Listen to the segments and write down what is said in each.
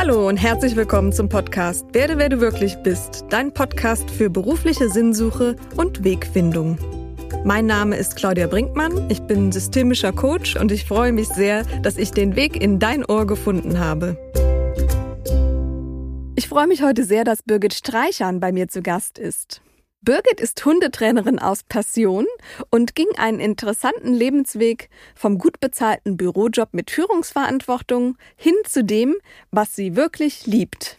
Hallo und herzlich willkommen zum Podcast Werde, wer du wirklich bist, dein Podcast für berufliche Sinnsuche und Wegfindung. Mein Name ist Claudia Brinkmann, ich bin systemischer Coach und ich freue mich sehr, dass ich den Weg in dein Ohr gefunden habe. Ich freue mich heute sehr, dass Birgit Streichern bei mir zu Gast ist. Birgit ist Hundetrainerin aus Passion und ging einen interessanten Lebensweg vom gut bezahlten Bürojob mit Führungsverantwortung hin zu dem, was sie wirklich liebt.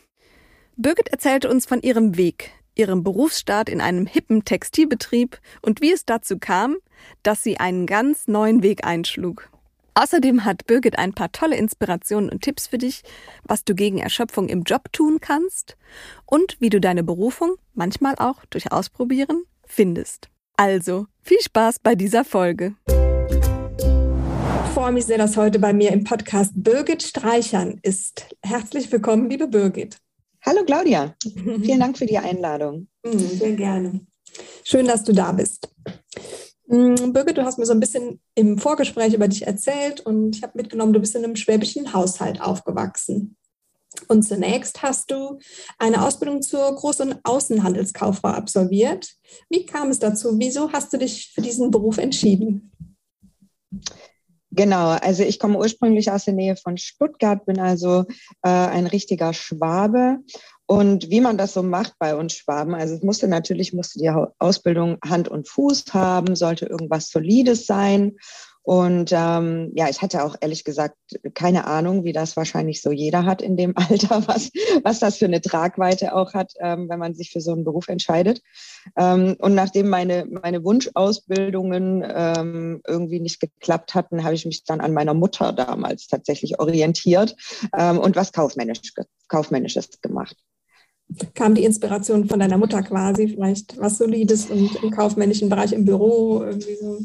Birgit erzählte uns von ihrem Weg, ihrem Berufsstart in einem hippen Textilbetrieb und wie es dazu kam, dass sie einen ganz neuen Weg einschlug. Außerdem hat Birgit ein paar tolle Inspirationen und Tipps für dich, was du gegen Erschöpfung im Job tun kannst und wie du deine Berufung, manchmal auch durch Ausprobieren, findest. Also, viel Spaß bei dieser Folge. Ich freue mich sehr, dass heute bei mir im Podcast Birgit Streichern ist. Herzlich willkommen, liebe Birgit. Hallo Claudia, vielen Dank für die Einladung. Mhm, sehr gerne. Schön, dass du da bist. Mm, Birgit, du hast mir so ein bisschen im Vorgespräch über dich erzählt und ich habe mitgenommen, du bist in einem schwäbischen Haushalt aufgewachsen. Und zunächst hast du eine Ausbildung zur Groß- und Außenhandelskauffrau absolviert. Wie kam es dazu? Wieso hast du dich für diesen Beruf entschieden? Genau, also ich komme ursprünglich aus der Nähe von Stuttgart, bin also äh, ein richtiger Schwabe und wie man das so macht bei uns Schwaben, also es musste natürlich, musste die Ausbildung Hand und Fuß haben, sollte irgendwas Solides sein. Und ähm, ja, ich hatte auch ehrlich gesagt keine Ahnung, wie das wahrscheinlich so jeder hat in dem Alter, was, was das für eine Tragweite auch hat, ähm, wenn man sich für so einen Beruf entscheidet. Ähm, und nachdem meine, meine Wunschausbildungen ähm, irgendwie nicht geklappt hatten, habe ich mich dann an meiner Mutter damals tatsächlich orientiert ähm, und was Kaufmännisch, Kaufmännisches gemacht kam die Inspiration von deiner Mutter quasi, vielleicht was Solides und im kaufmännischen Bereich im Büro irgendwie so?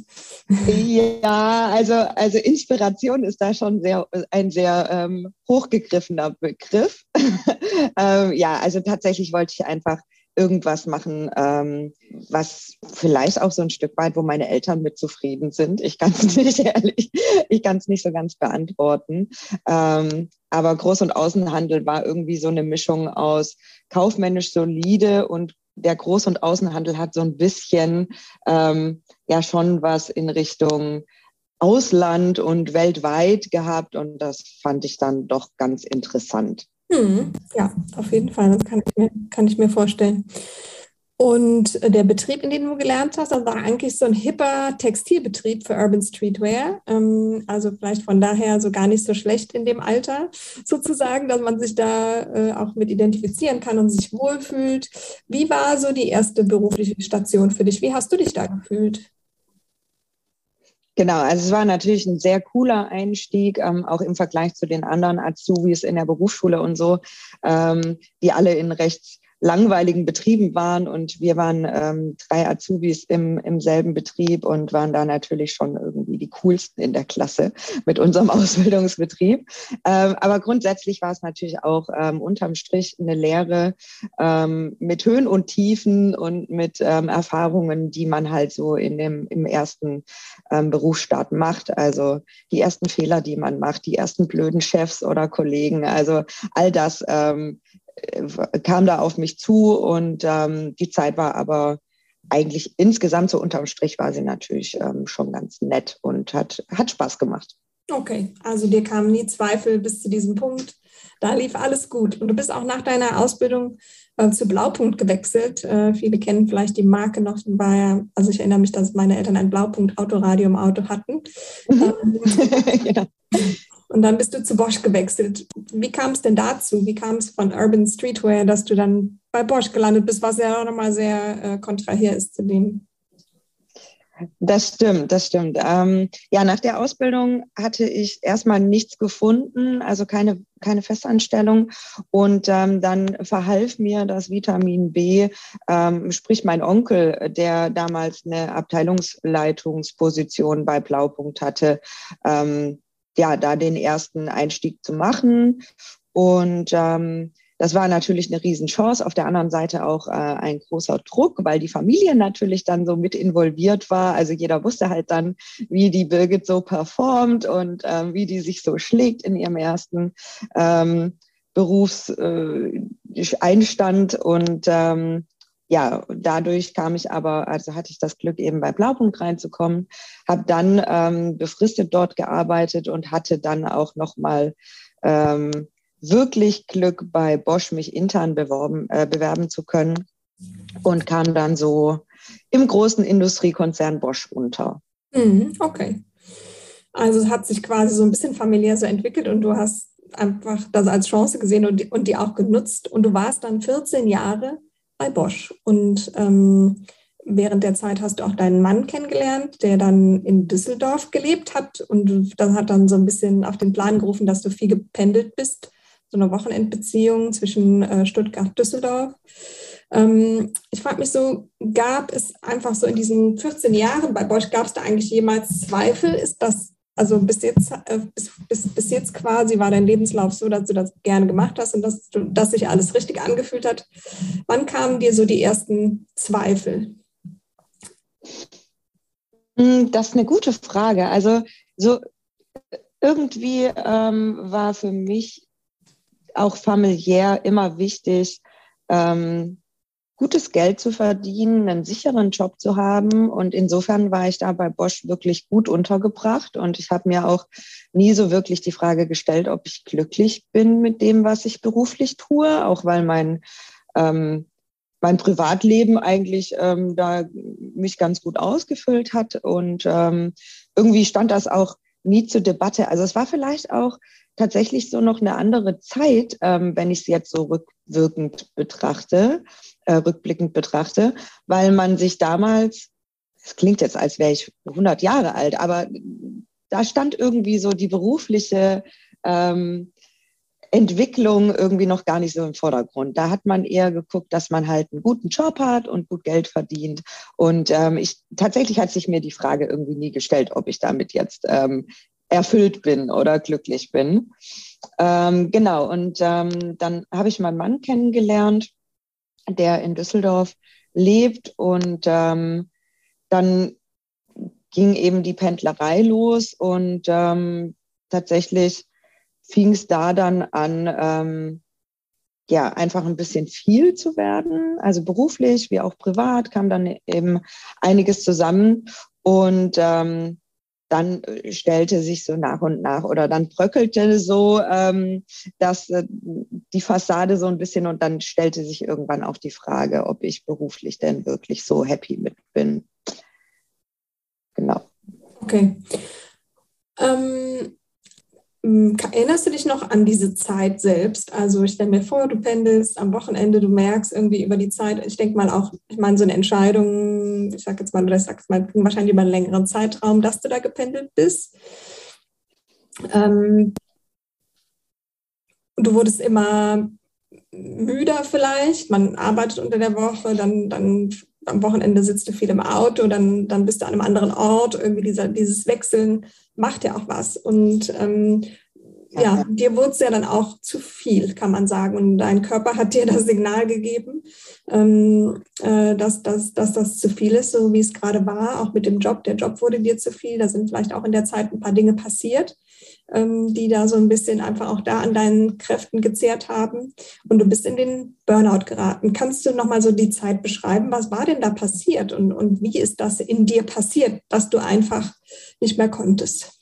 Ja, also, also Inspiration ist da schon sehr, ein sehr ähm, hochgegriffener Begriff. ähm, ja, also tatsächlich wollte ich einfach irgendwas machen, ähm, was vielleicht auch so ein Stück weit, wo meine Eltern mit zufrieden sind. Ich kann es nicht ehrlich, ich kann es nicht so ganz beantworten. Ähm, aber Groß- und Außenhandel war irgendwie so eine Mischung aus kaufmännisch solide und der Groß- und Außenhandel hat so ein bisschen ähm, ja schon was in Richtung Ausland und weltweit gehabt und das fand ich dann doch ganz interessant. Hm, ja, auf jeden Fall, das kann ich mir, kann ich mir vorstellen. Und der Betrieb, in dem du gelernt hast, das war eigentlich so ein hipper Textilbetrieb für Urban Streetwear. Ähm, also vielleicht von daher so gar nicht so schlecht in dem Alter sozusagen, dass man sich da äh, auch mit identifizieren kann und sich wohlfühlt. Wie war so die erste berufliche Station für dich? Wie hast du dich da gefühlt? Genau, also es war natürlich ein sehr cooler Einstieg, ähm, auch im Vergleich zu den anderen Azubis in der Berufsschule und so, ähm, die alle in recht langweiligen Betrieben waren und wir waren ähm, drei Azubis im, im selben Betrieb und waren da natürlich schon irgendwie die coolsten in der Klasse mit unserem Ausbildungsbetrieb. Ähm, aber grundsätzlich war es natürlich auch ähm, unterm Strich eine Lehre ähm, mit Höhen und Tiefen und mit ähm, Erfahrungen, die man halt so in dem, im ersten ähm, Berufsstart macht. Also die ersten Fehler, die man macht, die ersten blöden Chefs oder Kollegen. Also all das ähm, kam da auf mich zu und ähm, die Zeit war aber eigentlich insgesamt so unterm Strich war sie natürlich ähm, schon ganz nett und hat, hat Spaß gemacht. Okay, also dir kamen nie Zweifel bis zu diesem Punkt. Da lief alles gut. Und du bist auch nach deiner Ausbildung äh, zu Blaupunkt gewechselt. Äh, viele kennen vielleicht die Marke noch. War ja, also ich erinnere mich, dass meine Eltern ein Blaupunkt-Autoradio im Auto hatten. Mhm. Ähm, ja. Und dann bist du zu Bosch gewechselt. Wie kam es denn dazu? Wie kam es von Urban Streetwear, dass du dann bei Bosch gelandet bist, was ja auch nochmal sehr äh, kontrahir ist zu dem? Das stimmt, das stimmt. Ähm, ja, nach der Ausbildung hatte ich erstmal nichts gefunden, also keine, keine Festanstellung. Und ähm, dann verhalf mir das Vitamin B, ähm, sprich mein Onkel, der damals eine Abteilungsleitungsposition bei Blaupunkt hatte, ähm, ja, da den ersten Einstieg zu machen. Und ähm, das war natürlich eine Riesenchance. Auf der anderen Seite auch äh, ein großer Druck, weil die Familie natürlich dann so mit involviert war. Also jeder wusste halt dann, wie die Birgit so performt und ähm, wie die sich so schlägt in ihrem ersten ähm, Berufseinstand äh, und ähm, ja, dadurch kam ich aber, also hatte ich das Glück, eben bei Blaupunkt reinzukommen, habe dann ähm, befristet dort gearbeitet und hatte dann auch nochmal ähm, wirklich Glück, bei Bosch mich intern beworben, äh, bewerben zu können und kam dann so im großen Industriekonzern Bosch unter. Mhm, okay. Also es hat sich quasi so ein bisschen familiär so entwickelt und du hast einfach das als Chance gesehen und und die auch genutzt. Und du warst dann 14 Jahre bei Bosch. Und ähm, während der Zeit hast du auch deinen Mann kennengelernt, der dann in Düsseldorf gelebt hat. Und das hat dann so ein bisschen auf den Plan gerufen, dass du viel gependelt bist. So eine Wochenendbeziehung zwischen äh, Stuttgart und Düsseldorf. Ähm, ich frage mich so, gab es einfach so in diesen 14 Jahren bei Bosch, gab es da eigentlich jemals Zweifel? Ist das also bis jetzt, äh, bis, bis, bis jetzt quasi war dein Lebenslauf so, dass du das gerne gemacht hast und dass, du, dass sich alles richtig angefühlt hat. Wann kamen dir so die ersten Zweifel? Hm, das ist eine gute Frage. Also so irgendwie ähm, war für mich auch familiär immer wichtig, ähm, gutes Geld zu verdienen, einen sicheren Job zu haben. Und insofern war ich da bei Bosch wirklich gut untergebracht. Und ich habe mir auch nie so wirklich die Frage gestellt, ob ich glücklich bin mit dem, was ich beruflich tue, auch weil mein, ähm, mein Privatleben eigentlich ähm, da mich ganz gut ausgefüllt hat. Und ähm, irgendwie stand das auch nie zur Debatte. Also es war vielleicht auch tatsächlich so noch eine andere Zeit, ähm, wenn ich es jetzt so rückwirkend betrachte, äh, rückblickend betrachte, weil man sich damals, es klingt jetzt, als wäre ich 100 Jahre alt, aber da stand irgendwie so die berufliche ähm, Entwicklung irgendwie noch gar nicht so im Vordergrund. Da hat man eher geguckt, dass man halt einen guten Job hat und gut Geld verdient. Und ähm, ich tatsächlich hat sich mir die Frage irgendwie nie gestellt, ob ich damit jetzt ähm, erfüllt bin oder glücklich bin. Ähm, genau, und ähm, dann habe ich meinen Mann kennengelernt, der in Düsseldorf lebt und ähm, dann ging eben die Pendlerei los und ähm, tatsächlich fing es da dann an, ähm, ja, einfach ein bisschen viel zu werden. Also beruflich wie auch privat kam dann eben einiges zusammen. Und ähm, dann äh, stellte sich so nach und nach oder dann bröckelte so ähm, dass äh, die Fassade so ein bisschen und dann stellte sich irgendwann auch die Frage, ob ich beruflich denn wirklich so happy mit bin. Genau. Okay. Ähm, hm, erinnerst du dich noch an diese Zeit selbst? Also ich stelle mir vor, du pendelst am Wochenende, du merkst irgendwie über die Zeit, ich denke mal auch, ich meine, so eine Entscheidung, ich sage jetzt mal, oder ich sage mal, wahrscheinlich über einen längeren Zeitraum, dass du da gependelt bist. Ähm, du wurdest immer müder vielleicht, man arbeitet unter der Woche, dann, dann am Wochenende sitzt du viel im Auto, dann, dann bist du an einem anderen Ort. Irgendwie dieser, dieses Wechseln macht ja auch was. Und ähm, ja, dir wurde es ja dann auch zu viel, kann man sagen. Und dein Körper hat dir das Signal gegeben, ähm, äh, dass, dass, dass das zu viel ist, so wie es gerade war, auch mit dem Job. Der Job wurde dir zu viel. Da sind vielleicht auch in der Zeit ein paar Dinge passiert, die da so ein bisschen einfach auch da an deinen Kräften gezehrt haben. Und du bist in den Burnout geraten. Kannst du nochmal so die Zeit beschreiben? Was war denn da passiert und, und wie ist das in dir passiert, dass du einfach nicht mehr konntest?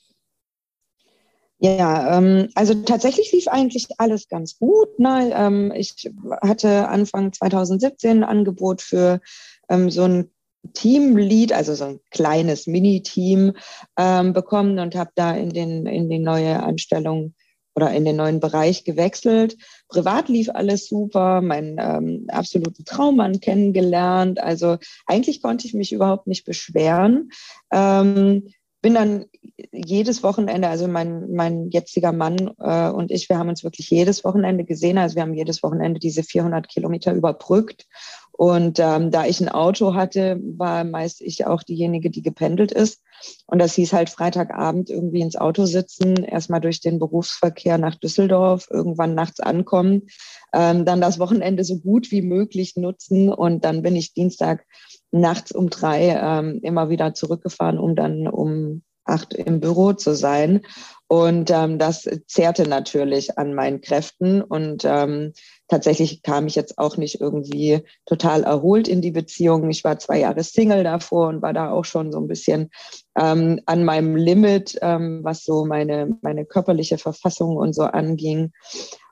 Ja, ähm, also tatsächlich lief eigentlich alles ganz gut. Ne? Ähm, ich hatte Anfang 2017 ein Angebot für ähm, so ein Teamlead, also so ein kleines Mini-Team ähm, bekommen und habe da in den in die neue Anstellung oder in den neuen Bereich gewechselt. Privat lief alles super, meinen ähm, absoluten Traummann kennengelernt. Also eigentlich konnte ich mich überhaupt nicht beschweren. Ähm, bin dann jedes Wochenende, also mein, mein jetziger Mann äh, und ich, wir haben uns wirklich jedes Wochenende gesehen. Also wir haben jedes Wochenende diese 400 Kilometer überbrückt. Und ähm, da ich ein Auto hatte, war meist ich auch diejenige, die gependelt ist. Und das hieß halt Freitagabend irgendwie ins Auto sitzen, erstmal durch den Berufsverkehr nach Düsseldorf, irgendwann nachts ankommen, ähm, dann das Wochenende so gut wie möglich nutzen. Und dann bin ich Dienstag nachts um drei ähm, immer wieder zurückgefahren, um dann um acht im Büro zu sein. Und ähm, das zehrte natürlich an meinen Kräften. Und ähm, tatsächlich kam ich jetzt auch nicht irgendwie total erholt in die Beziehung. Ich war zwei Jahre Single davor und war da auch schon so ein bisschen ähm, an meinem Limit, ähm, was so meine, meine körperliche Verfassung und so anging.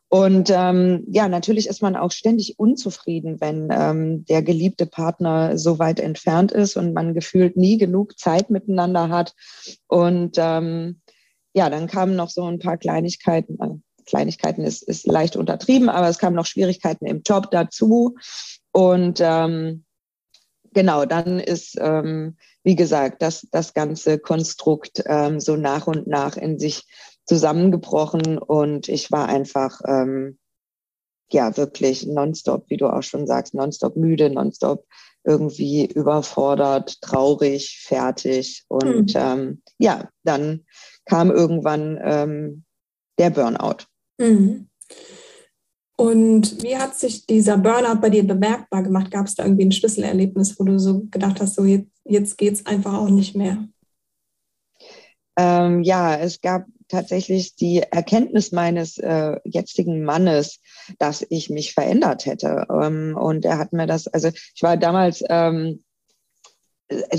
Und ähm, ja, natürlich ist man auch ständig unzufrieden, wenn ähm, der geliebte Partner so weit entfernt ist und man gefühlt nie genug Zeit miteinander hat. Und ähm, ja, dann kamen noch so ein paar Kleinigkeiten. Kleinigkeiten ist, ist leicht untertrieben, aber es kamen noch Schwierigkeiten im Job dazu. Und ähm, genau, dann ist, ähm, wie gesagt, das, das ganze Konstrukt ähm, so nach und nach in sich zusammengebrochen und ich war einfach, ähm, ja, wirklich nonstop, wie du auch schon sagst, nonstop müde, nonstop irgendwie überfordert, traurig, fertig. Und mhm. ähm, ja, dann kam irgendwann ähm, der Burnout. Mhm. Und wie hat sich dieser Burnout bei dir bemerkbar gemacht? Gab es da irgendwie ein Schlüsselerlebnis, wo du so gedacht hast, so jetzt, jetzt geht es einfach auch nicht mehr? Ähm, ja, es gab tatsächlich die Erkenntnis meines äh, jetzigen Mannes, dass ich mich verändert hätte. Ähm, und er hat mir das, also ich war damals ähm, äh,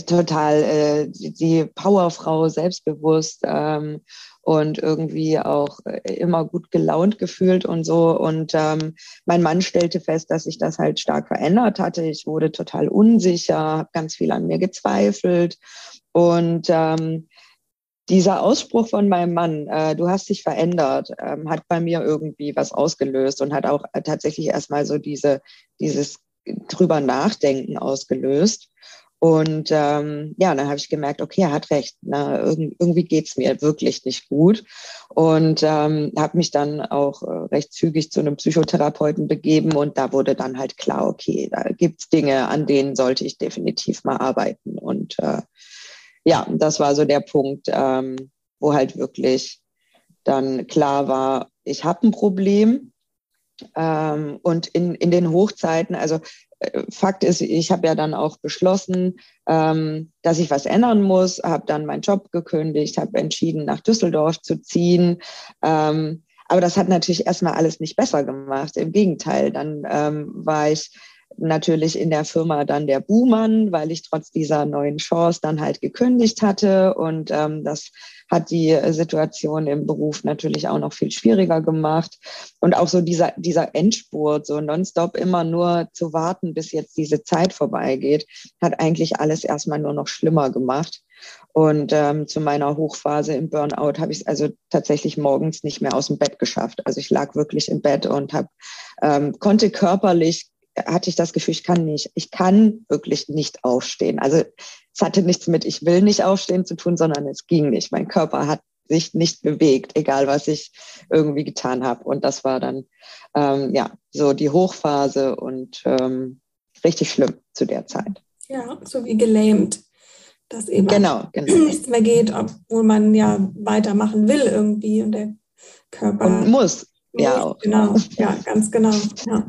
total äh, die Powerfrau, selbstbewusst ähm, und irgendwie auch äh, immer gut gelaunt gefühlt und so. Und ähm, mein Mann stellte fest, dass sich das halt stark verändert hatte. Ich wurde total unsicher, habe ganz viel an mir gezweifelt und ähm, dieser Ausspruch von meinem Mann, äh, du hast dich verändert, ähm, hat bei mir irgendwie was ausgelöst und hat auch äh, tatsächlich erstmal so diese, dieses drüber nachdenken ausgelöst. Und ähm, ja, dann habe ich gemerkt, okay, er hat recht. Na, irg irgendwie geht's mir wirklich nicht gut. Und ähm, habe mich dann auch äh, recht zügig zu einem Psychotherapeuten begeben. Und da wurde dann halt klar, okay, da gibt's Dinge, an denen sollte ich definitiv mal arbeiten. Und äh, ja, das war so der Punkt, ähm, wo halt wirklich dann klar war, ich habe ein Problem. Ähm, und in, in den Hochzeiten, also Fakt ist, ich habe ja dann auch beschlossen, ähm, dass ich was ändern muss, habe dann meinen Job gekündigt, habe entschieden, nach Düsseldorf zu ziehen. Ähm, aber das hat natürlich erstmal alles nicht besser gemacht. Im Gegenteil, dann ähm, war ich natürlich in der Firma dann der Buhmann, weil ich trotz dieser neuen Chance dann halt gekündigt hatte. Und ähm, das hat die Situation im Beruf natürlich auch noch viel schwieriger gemacht. Und auch so dieser, dieser Endspurt, so nonstop immer nur zu warten, bis jetzt diese Zeit vorbeigeht, hat eigentlich alles erstmal nur noch schlimmer gemacht. Und ähm, zu meiner Hochphase im Burnout habe ich es also tatsächlich morgens nicht mehr aus dem Bett geschafft. Also ich lag wirklich im Bett und hab, ähm, konnte körperlich hatte ich das Gefühl, ich kann nicht, ich kann wirklich nicht aufstehen. Also es hatte nichts mit ich will nicht aufstehen zu tun, sondern es ging nicht. Mein Körper hat sich nicht bewegt, egal was ich irgendwie getan habe. Und das war dann ähm, ja so die Hochphase und ähm, richtig schlimm zu der Zeit. Ja, so wie gelähmt, dass eben genau, genau. nichts mehr geht, obwohl man ja weitermachen will irgendwie und der Körper und muss. Ja, auch. genau, ja, ganz genau. Ja.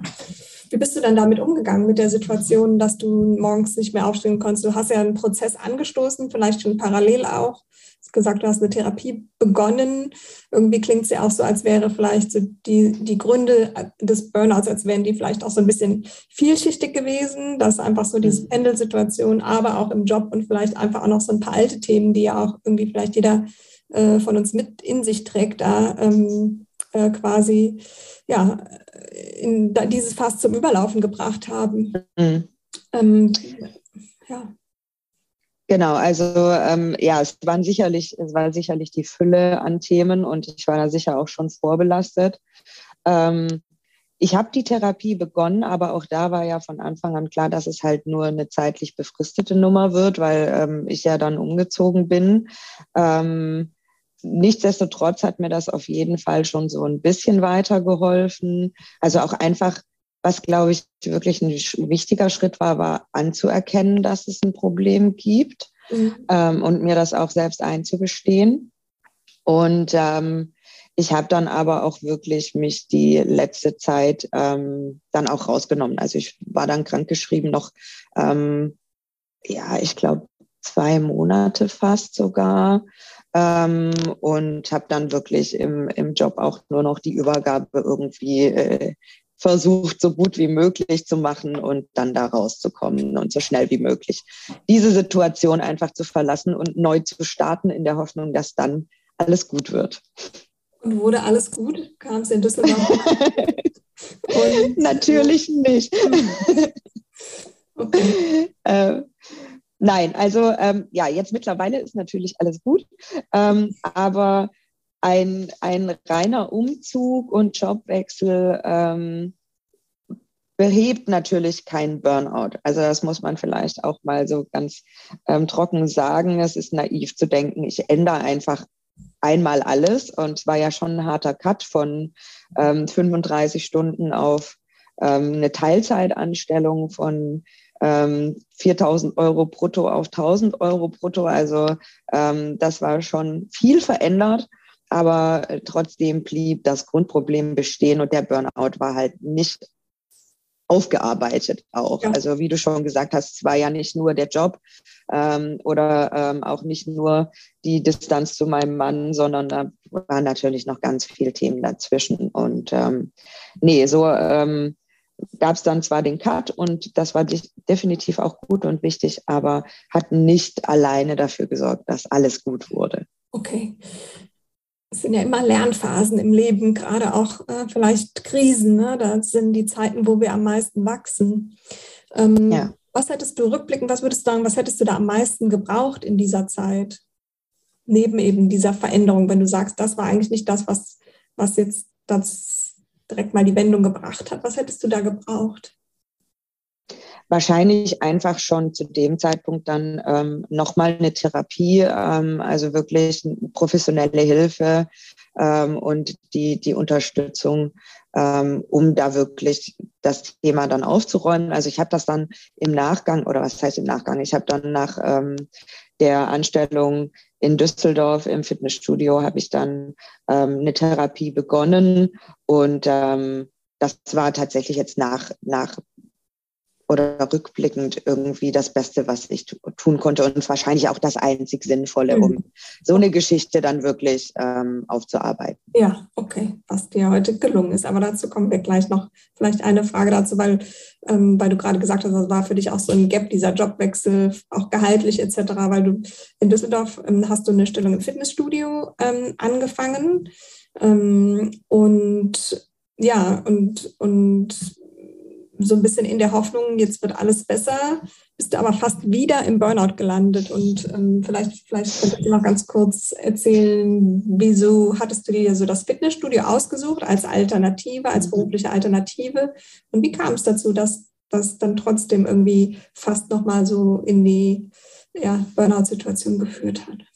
Wie bist du dann damit umgegangen mit der Situation, dass du morgens nicht mehr aufstehen konntest? Du hast ja einen Prozess angestoßen, vielleicht schon parallel auch. Du hast gesagt, du hast eine Therapie begonnen. Irgendwie klingt es ja auch so, als wäre vielleicht so die, die Gründe des Burnouts, als wären die vielleicht auch so ein bisschen vielschichtig gewesen, dass einfach so diese mhm. Pendelsituation, aber auch im Job und vielleicht einfach auch noch so ein paar alte Themen, die ja auch irgendwie vielleicht jeder äh, von uns mit in sich trägt, da ähm, äh, quasi ja, in, dieses Fass zum Überlaufen gebracht haben. Mhm. Ähm, ja. Genau, also ähm, ja, es waren sicherlich, es war sicherlich die Fülle an Themen und ich war da sicher auch schon vorbelastet. Ähm, ich habe die Therapie begonnen, aber auch da war ja von Anfang an klar, dass es halt nur eine zeitlich befristete Nummer wird, weil ähm, ich ja dann umgezogen bin. Ähm, nichtsdestotrotz hat mir das auf jeden Fall schon so ein bisschen weitergeholfen. Also auch einfach, was glaube ich wirklich ein wichtiger Schritt war, war anzuerkennen, dass es ein Problem gibt mhm. ähm, und mir das auch selbst einzugestehen. Und ähm, ich habe dann aber auch wirklich mich die letzte Zeit ähm, dann auch rausgenommen. Also ich war dann krankgeschrieben noch, ähm, ja, ich glaube zwei Monate fast sogar ähm, und habe dann wirklich im, im Job auch nur noch die Übergabe irgendwie äh, versucht, so gut wie möglich zu machen und dann da rauszukommen und so schnell wie möglich diese Situation einfach zu verlassen und neu zu starten in der Hoffnung, dass dann alles gut wird. Und wurde alles gut? Kam es in Düsseldorf? Natürlich nicht. okay. äh, nein, also ähm, ja, jetzt mittlerweile ist natürlich alles gut, ähm, aber ein, ein reiner Umzug und Jobwechsel ähm, behebt natürlich keinen Burnout. Also das muss man vielleicht auch mal so ganz ähm, trocken sagen. Es ist naiv zu denken, ich ändere einfach einmal alles. Und es war ja schon ein harter Cut von ähm, 35 Stunden auf ähm, eine Teilzeitanstellung von ähm, 4000 Euro brutto auf 1000 Euro brutto. Also ähm, das war schon viel verändert aber äh, trotzdem blieb das Grundproblem bestehen und der Burnout war halt nicht aufgearbeitet auch. Ja. Also wie du schon gesagt hast, es war ja nicht nur der Job ähm, oder ähm, auch nicht nur die Distanz zu meinem Mann, sondern da waren natürlich noch ganz viele Themen dazwischen. Und ähm, nee, so ähm, gab es dann zwar den Cut und das war definitiv auch gut und wichtig, aber hat nicht alleine dafür gesorgt, dass alles gut wurde. Okay es sind ja immer Lernphasen im Leben, gerade auch äh, vielleicht Krisen. Ne? Das sind die Zeiten, wo wir am meisten wachsen. Ähm, ja. Was hättest du rückblickend, was würdest du sagen, was hättest du da am meisten gebraucht in dieser Zeit? Neben eben dieser Veränderung, wenn du sagst, das war eigentlich nicht das, was, was jetzt das direkt mal die Wendung gebracht hat. Was hättest du da gebraucht? wahrscheinlich einfach schon zu dem Zeitpunkt dann ähm, nochmal eine Therapie, ähm, also wirklich professionelle Hilfe ähm, und die, die Unterstützung, ähm, um da wirklich das Thema dann aufzuräumen. Also ich habe das dann im Nachgang, oder was heißt im Nachgang, ich habe dann nach ähm, der Anstellung in Düsseldorf im Fitnessstudio, habe ich dann ähm, eine Therapie begonnen und ähm, das war tatsächlich jetzt nach, nach oder rückblickend irgendwie das Beste, was ich tun konnte und wahrscheinlich auch das einzig Sinnvolle, um mhm. so eine Geschichte dann wirklich ähm, aufzuarbeiten. Ja, okay, was dir heute gelungen ist. Aber dazu kommen wir gleich noch. Vielleicht eine Frage dazu, weil, ähm, weil du gerade gesagt hast, das war für dich auch so ein Gap, dieser Jobwechsel, auch gehaltlich etc., weil du in Düsseldorf ähm, hast du eine Stellung im Fitnessstudio ähm, angefangen ähm, und ja, und, und so ein bisschen in der Hoffnung, jetzt wird alles besser, bist du aber fast wieder im Burnout gelandet. Und ähm, vielleicht, vielleicht könntest du noch ganz kurz erzählen, wieso hattest du dir so das Fitnessstudio ausgesucht als Alternative, als berufliche Alternative? Und wie kam es dazu, dass das dann trotzdem irgendwie fast nochmal so in die ja, Burnout-Situation geführt hat?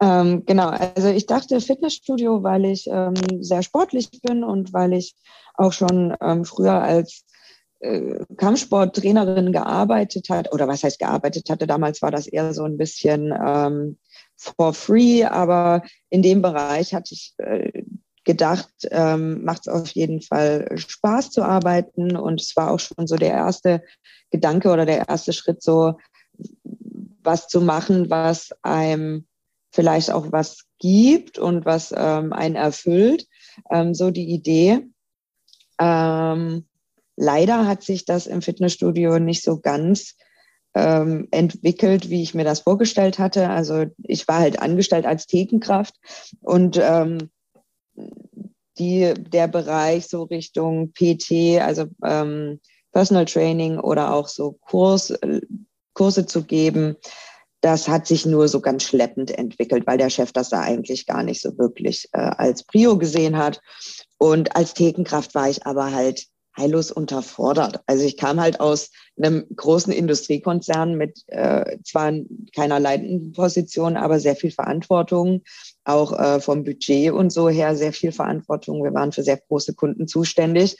Ähm, genau, also ich dachte Fitnessstudio, weil ich ähm, sehr sportlich bin und weil ich auch schon ähm, früher als äh, Kampfsporttrainerin gearbeitet hat, oder was heißt gearbeitet hatte, damals war das eher so ein bisschen ähm, for free, aber in dem Bereich hatte ich äh, gedacht, ähm, macht es auf jeden Fall Spaß zu arbeiten und es war auch schon so der erste Gedanke oder der erste Schritt, so was zu machen, was einem vielleicht auch was gibt und was ähm, einen erfüllt. Ähm, so die Idee. Ähm, leider hat sich das im Fitnessstudio nicht so ganz ähm, entwickelt, wie ich mir das vorgestellt hatte. Also ich war halt angestellt als Thekenkraft und ähm, die, der Bereich so Richtung PT, also ähm, Personal Training oder auch so Kurs, äh, Kurse zu geben, das hat sich nur so ganz schleppend entwickelt, weil der Chef das da eigentlich gar nicht so wirklich äh, als Prio gesehen hat. Und als Thekenkraft war ich aber halt heillos unterfordert. Also ich kam halt aus einem großen Industriekonzern mit äh, zwar keiner leitenden Position, aber sehr viel Verantwortung, auch äh, vom Budget und so her sehr viel Verantwortung. Wir waren für sehr große Kunden zuständig.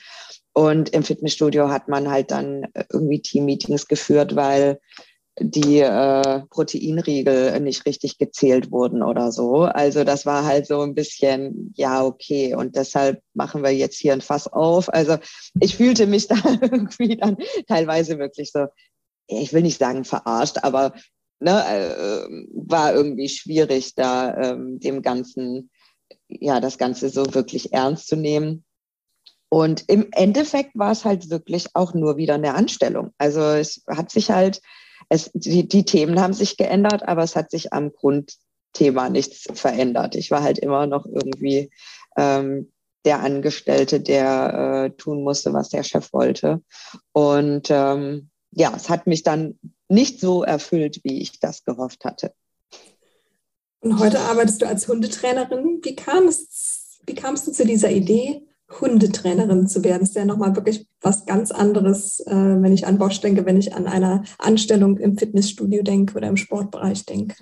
Und im Fitnessstudio hat man halt dann irgendwie Teammeetings geführt, weil die äh, Proteinriegel nicht richtig gezählt wurden oder so. Also das war halt so ein bisschen, ja, okay, und deshalb machen wir jetzt hier ein Fass auf. Also ich fühlte mich da irgendwie dann teilweise wirklich so ich will nicht sagen verarscht, aber ne, äh, war irgendwie schwierig, da ähm, dem Ganzen, ja, das Ganze so wirklich ernst zu nehmen. Und im Endeffekt war es halt wirklich auch nur wieder eine Anstellung. Also es hat sich halt, es, die, die Themen haben sich geändert, aber es hat sich am Grundthema nichts verändert. Ich war halt immer noch irgendwie ähm, der Angestellte, der äh, tun musste, was der Chef wollte. Und ähm, ja, es hat mich dann nicht so erfüllt, wie ich das gehofft hatte. Und heute arbeitest du als Hundetrainerin. Wie kam wie kamst du zu dieser Idee, Hundetrainerin zu werden? Das ist ja nochmal wirklich was ganz anderes, äh, wenn ich an Bosch denke, wenn ich an eine Anstellung im Fitnessstudio denke oder im Sportbereich denke.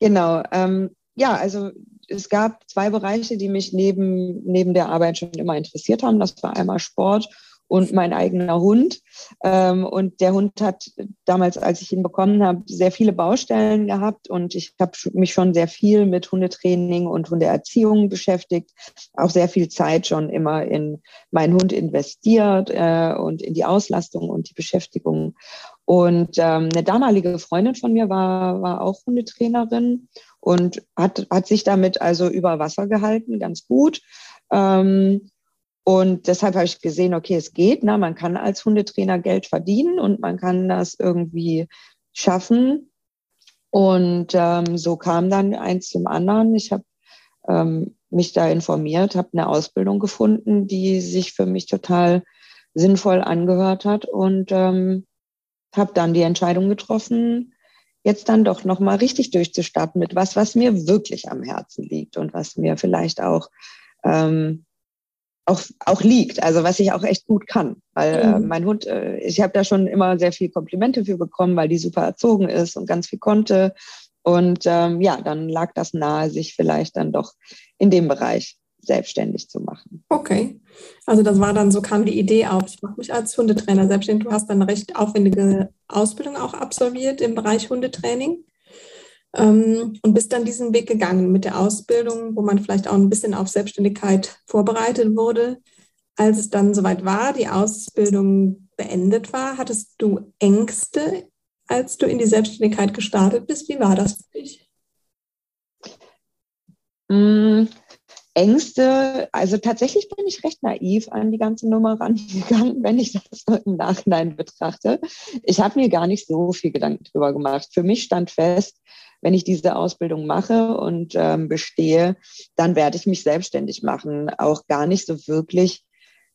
Genau. Ähm, ja, also es gab zwei Bereiche, die mich neben, neben der Arbeit schon immer interessiert haben. Das war einmal Sport und mein eigener Hund. Ähm, und der Hund hat damals, als ich ihn bekommen habe, sehr viele Baustellen gehabt und ich habe mich schon sehr viel mit Hundetraining und Hundeerziehung beschäftigt, auch sehr viel Zeit schon immer in meinen Hund investiert äh, und in die Auslastung und die Beschäftigung. Und ähm, eine damalige Freundin von mir war, war auch Hundetrainerin und hat, hat sich damit also über Wasser gehalten, ganz gut. Ähm, und deshalb habe ich gesehen, okay, es geht. Na, man kann als Hundetrainer Geld verdienen und man kann das irgendwie schaffen. Und ähm, so kam dann eins zum anderen. Ich habe ähm, mich da informiert, habe eine Ausbildung gefunden, die sich für mich total sinnvoll angehört hat und ähm, habe dann die Entscheidung getroffen, jetzt dann doch noch mal richtig durchzustarten mit was, was mir wirklich am Herzen liegt und was mir vielleicht auch ähm, auch, auch liegt, also was ich auch echt gut kann. Weil äh, mhm. mein Hund, äh, ich habe da schon immer sehr viel Komplimente für bekommen, weil die super erzogen ist und ganz viel konnte. Und ähm, ja, dann lag das nahe, sich vielleicht dann doch in dem Bereich selbstständig zu machen. Okay, also das war dann so, kam die Idee auf, ich mache mich als Hundetrainer selbstständig. Du hast dann eine recht aufwendige Ausbildung auch absolviert im Bereich Hundetraining und bist dann diesen Weg gegangen mit der Ausbildung, wo man vielleicht auch ein bisschen auf Selbstständigkeit vorbereitet wurde. Als es dann soweit war, die Ausbildung beendet war, hattest du Ängste, als du in die Selbstständigkeit gestartet bist? Wie war das für dich? Mm, Ängste, also tatsächlich bin ich recht naiv an die ganze Nummer rangegangen, wenn ich das im Nachhinein betrachte. Ich habe mir gar nicht so viel Gedanken drüber gemacht. Für mich stand fest, wenn ich diese Ausbildung mache und ähm, bestehe, dann werde ich mich selbstständig machen. Auch gar nicht so wirklich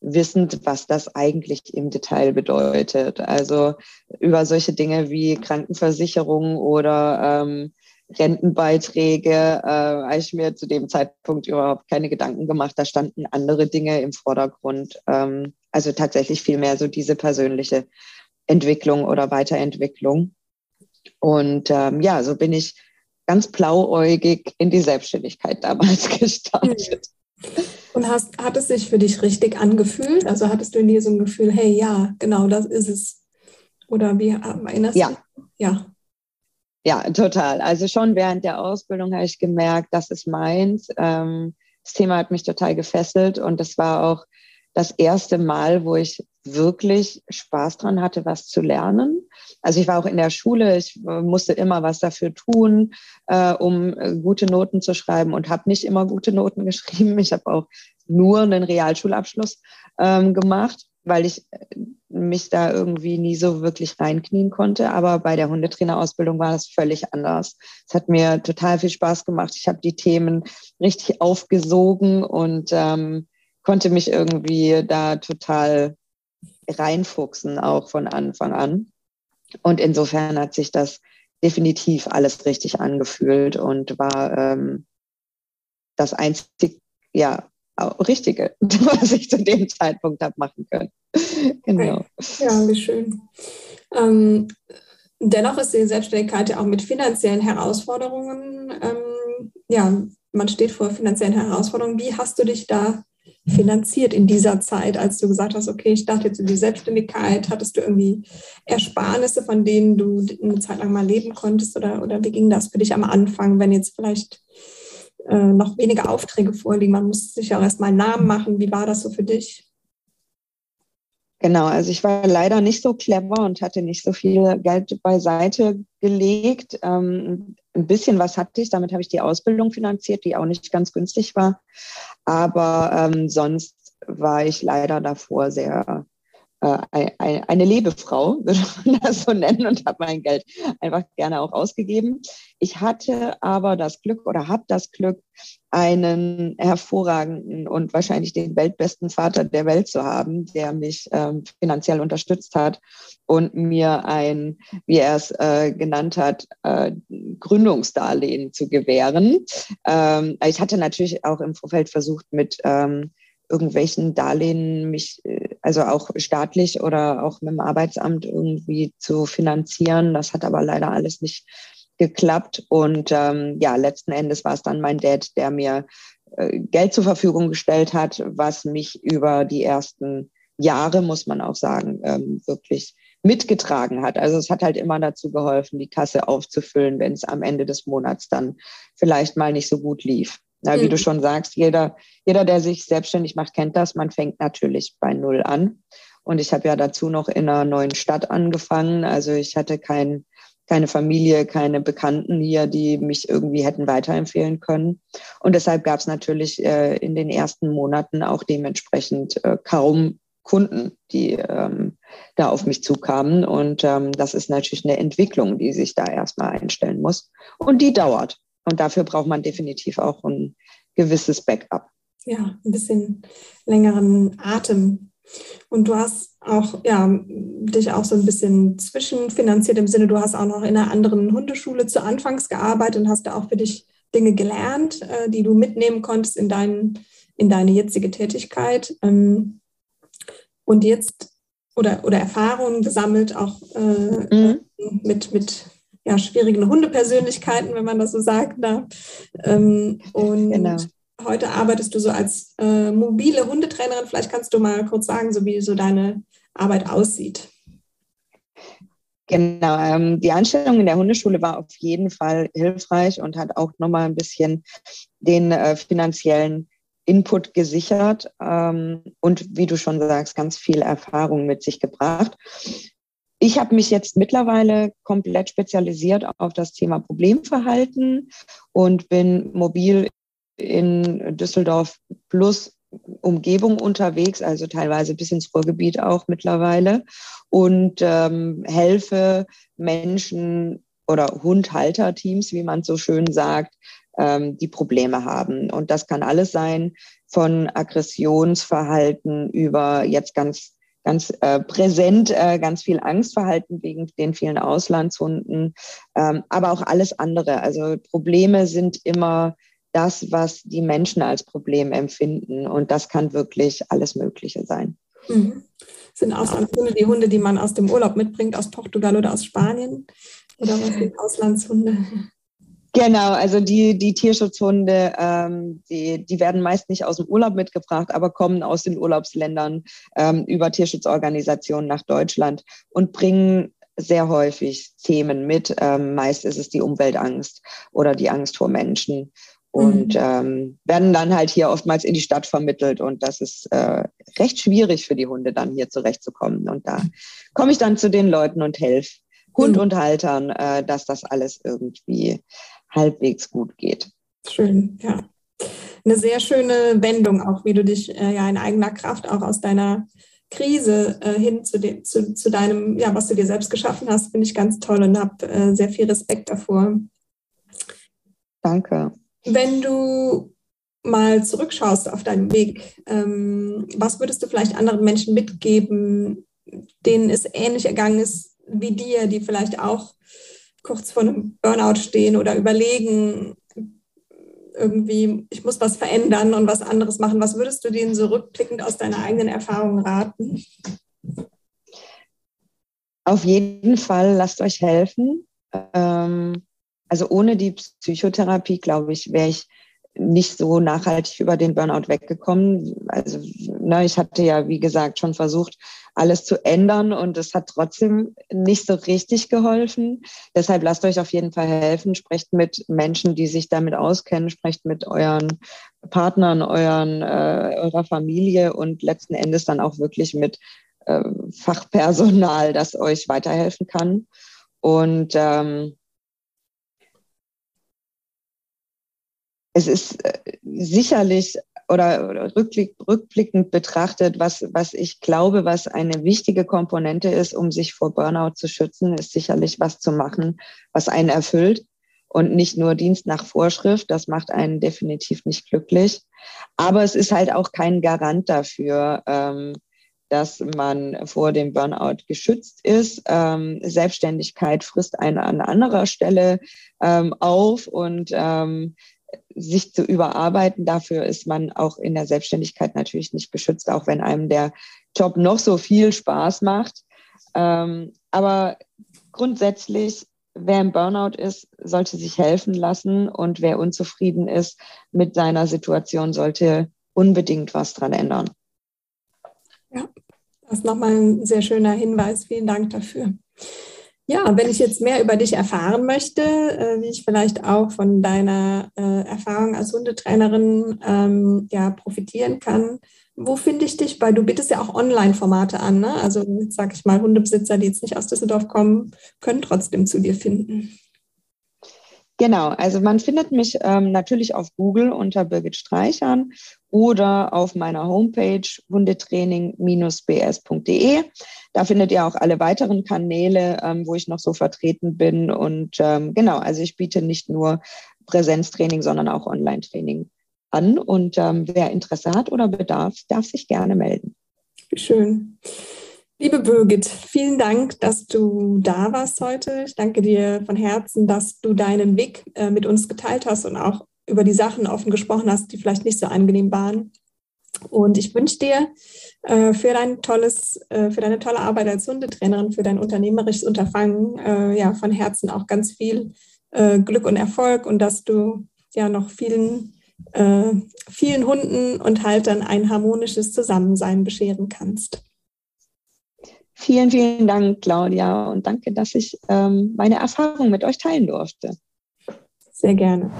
wissend, was das eigentlich im Detail bedeutet. Also über solche Dinge wie Krankenversicherung oder ähm, Rentenbeiträge äh, habe ich mir zu dem Zeitpunkt überhaupt keine Gedanken gemacht. Da standen andere Dinge im Vordergrund. Ähm, also tatsächlich viel mehr so diese persönliche Entwicklung oder Weiterentwicklung. Und ähm, ja, so bin ich ganz blauäugig in die Selbstständigkeit damals gestartet. Und hast, hat es sich für dich richtig angefühlt? Also hattest du in dir so ein Gefühl, hey, ja, genau, das ist es? Oder wie erinnerst ja. du? Ja. Ja, total. Also schon während der Ausbildung habe ich gemerkt, das ist meins. Ähm, das Thema hat mich total gefesselt und das war auch das erste Mal, wo ich wirklich Spaß dran hatte, was zu lernen. Also ich war auch in der Schule, ich äh, musste immer was dafür tun, äh, um äh, gute Noten zu schreiben und habe nicht immer gute Noten geschrieben. Ich habe auch nur einen Realschulabschluss ähm, gemacht, weil ich äh, mich da irgendwie nie so wirklich reinknien konnte. Aber bei der Hundetrainerausbildung war das völlig anders. Es hat mir total viel Spaß gemacht. Ich habe die Themen richtig aufgesogen und ähm, konnte mich irgendwie da total reinfuchsen, auch von Anfang an. Und insofern hat sich das definitiv alles richtig angefühlt und war ähm, das einzig, ja, Richtige, was ich zu dem Zeitpunkt habe machen können. genau. Ja, wie schön. Ähm, dennoch ist die Selbstständigkeit ja auch mit finanziellen Herausforderungen, ähm, ja, man steht vor finanziellen Herausforderungen. Wie hast du dich da finanziert in dieser Zeit, als du gesagt hast, okay, ich starte jetzt in die Selbstständigkeit? Hattest du irgendwie Ersparnisse, von denen du eine Zeit lang mal leben konntest? Oder, oder wie ging das für dich am Anfang, wenn jetzt vielleicht äh, noch weniger Aufträge vorliegen? Man muss sich ja auch erstmal einen Namen machen. Wie war das so für dich? Genau, also ich war leider nicht so clever und hatte nicht so viel Geld beiseite gelegt. Ähm, ein bisschen was hatte ich, damit habe ich die Ausbildung finanziert, die auch nicht ganz günstig war. Aber ähm, sonst war ich leider davor sehr eine Lebefrau, würde man das so nennen, und habe mein Geld einfach gerne auch ausgegeben. Ich hatte aber das Glück oder habe das Glück, einen hervorragenden und wahrscheinlich den weltbesten Vater der Welt zu haben, der mich ähm, finanziell unterstützt hat und mir ein, wie er es äh, genannt hat, äh, Gründungsdarlehen zu gewähren. Ähm, ich hatte natürlich auch im Vorfeld versucht, mit ähm, irgendwelchen Darlehen mich, äh, also auch staatlich oder auch mit dem Arbeitsamt irgendwie zu finanzieren. Das hat aber leider alles nicht geklappt. Und ähm, ja, letzten Endes war es dann mein Dad, der mir äh, Geld zur Verfügung gestellt hat, was mich über die ersten Jahre, muss man auch sagen, ähm, wirklich mitgetragen hat. Also es hat halt immer dazu geholfen, die Kasse aufzufüllen, wenn es am Ende des Monats dann vielleicht mal nicht so gut lief. Na, wie mhm. du schon sagst, jeder, jeder, der sich selbstständig macht, kennt das. Man fängt natürlich bei Null an. Und ich habe ja dazu noch in einer neuen Stadt angefangen. Also ich hatte kein, keine Familie, keine Bekannten hier, die mich irgendwie hätten weiterempfehlen können. Und deshalb gab es natürlich äh, in den ersten Monaten auch dementsprechend äh, kaum Kunden, die ähm, da auf mich zukamen. Und ähm, das ist natürlich eine Entwicklung, die sich da erstmal einstellen muss. Und die dauert. Und dafür braucht man definitiv auch ein gewisses Backup. Ja, ein bisschen längeren Atem. Und du hast auch, ja, dich auch so ein bisschen zwischenfinanziert im Sinne, du hast auch noch in einer anderen Hundeschule zu Anfangs gearbeitet und hast da auch für dich Dinge gelernt, äh, die du mitnehmen konntest in, dein, in deine jetzige Tätigkeit. Ähm, und jetzt oder, oder Erfahrungen gesammelt, auch äh, mhm. mit, mit ja, schwierigen Hundepersönlichkeiten, wenn man das so sagen darf. Ähm, und genau. heute arbeitest du so als äh, mobile Hundetrainerin. Vielleicht kannst du mal kurz sagen, so wie so deine Arbeit aussieht. Genau, ähm, die Anstellung in der Hundeschule war auf jeden Fall hilfreich und hat auch nochmal ein bisschen den äh, finanziellen Input gesichert ähm, und wie du schon sagst, ganz viel Erfahrung mit sich gebracht. Ich habe mich jetzt mittlerweile komplett spezialisiert auf das Thema Problemverhalten und bin mobil in Düsseldorf plus Umgebung unterwegs, also teilweise bis ins Ruhrgebiet auch mittlerweile und ähm, helfe Menschen oder Hundhalterteams, wie man so schön sagt, ähm, die Probleme haben. Und das kann alles sein von Aggressionsverhalten über jetzt ganz ganz äh, präsent, äh, ganz viel Angstverhalten wegen den vielen Auslandshunden, ähm, aber auch alles andere. Also Probleme sind immer das, was die Menschen als Problem empfinden. Und das kann wirklich alles Mögliche sein. Mhm. Sind Auslandshunde die Hunde, die man aus dem Urlaub mitbringt, aus Portugal oder aus Spanien? Oder was sind Auslandshunde? Genau, also die, die Tierschutzhunde, ähm, die, die werden meist nicht aus dem Urlaub mitgebracht, aber kommen aus den Urlaubsländern ähm, über Tierschutzorganisationen nach Deutschland und bringen sehr häufig Themen mit. Ähm, meist ist es die Umweltangst oder die Angst vor Menschen und mhm. ähm, werden dann halt hier oftmals in die Stadt vermittelt und das ist äh, recht schwierig für die Hunde dann hier zurechtzukommen. Und da komme ich dann zu den Leuten und helfe Hund mhm. und Haltern, äh, dass das alles irgendwie halbwegs gut geht. Schön, ja. Eine sehr schöne Wendung, auch wie du dich äh, ja in eigener Kraft auch aus deiner Krise äh, hin zu, dem, zu, zu deinem, ja, was du dir selbst geschaffen hast, finde ich ganz toll und habe äh, sehr viel Respekt davor. Danke. Wenn du mal zurückschaust auf deinen Weg, ähm, was würdest du vielleicht anderen Menschen mitgeben, denen es ähnlich ergangen ist wie dir, die vielleicht auch kurz vor einem Burnout stehen oder überlegen, irgendwie, ich muss was verändern und was anderes machen. Was würdest du denen so rückblickend aus deiner eigenen Erfahrung raten? Auf jeden Fall, lasst euch helfen. Ähm, also ohne die Psychotherapie, glaube ich, wäre ich nicht so nachhaltig über den Burnout weggekommen. Also ne, ich hatte ja, wie gesagt, schon versucht, alles zu ändern und es hat trotzdem nicht so richtig geholfen. Deshalb lasst euch auf jeden Fall helfen. Sprecht mit Menschen, die sich damit auskennen. Sprecht mit euren Partnern, euren, äh, eurer Familie und letzten Endes dann auch wirklich mit äh, Fachpersonal, das euch weiterhelfen kann. Und ähm, es ist äh, sicherlich oder rückblick, rückblickend betrachtet, was, was ich glaube, was eine wichtige Komponente ist, um sich vor Burnout zu schützen, ist sicherlich was zu machen, was einen erfüllt und nicht nur Dienst nach Vorschrift. Das macht einen definitiv nicht glücklich. Aber es ist halt auch kein Garant dafür, ähm, dass man vor dem Burnout geschützt ist. Ähm, Selbstständigkeit frisst einen an anderer Stelle ähm, auf und ähm, sich zu überarbeiten. Dafür ist man auch in der Selbstständigkeit natürlich nicht geschützt, auch wenn einem der Job noch so viel Spaß macht. Ähm, aber grundsätzlich, wer im Burnout ist, sollte sich helfen lassen und wer unzufrieden ist mit seiner Situation, sollte unbedingt was dran ändern. Ja, das ist nochmal ein sehr schöner Hinweis. Vielen Dank dafür. Ja, wenn ich jetzt mehr über dich erfahren möchte, äh, wie ich vielleicht auch von deiner äh, Erfahrung als Hundetrainerin ähm, ja, profitieren kann, wo finde ich dich? Weil du bietest ja auch Online-Formate an. Ne? Also sage ich mal, Hundebesitzer, die jetzt nicht aus Düsseldorf kommen, können trotzdem zu dir finden. Genau, also man findet mich ähm, natürlich auf Google unter Birgit Streichern oder auf meiner Homepage hundetraining-bs.de. Da findet ihr auch alle weiteren Kanäle, ähm, wo ich noch so vertreten bin. Und ähm, genau, also ich biete nicht nur Präsenztraining, sondern auch Online-Training an. Und ähm, wer Interesse hat oder Bedarf, darf sich gerne melden. Schön. Liebe Birgit, vielen Dank, dass du da warst heute. Ich danke dir von Herzen, dass du deinen Weg äh, mit uns geteilt hast und auch über die Sachen offen gesprochen hast, die vielleicht nicht so angenehm waren. Und ich wünsche dir äh, für dein tolles, äh, für deine tolle Arbeit als Hundetrainerin, für dein unternehmerisches Unterfangen, ja, von Herzen auch ganz viel Glück und Erfolg und dass du ja noch vielen, vielen Hunden und Haltern ein harmonisches Zusammensein bescheren kannst. Vielen, vielen Dank, Claudia, und danke, dass ich ähm, meine Erfahrung mit euch teilen durfte. Sehr gerne.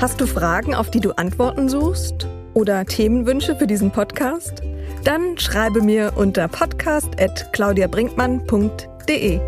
Hast du Fragen, auf die du Antworten suchst? Oder Themenwünsche für diesen Podcast? Dann schreibe mir unter podcast.claudiabrinkmann.de.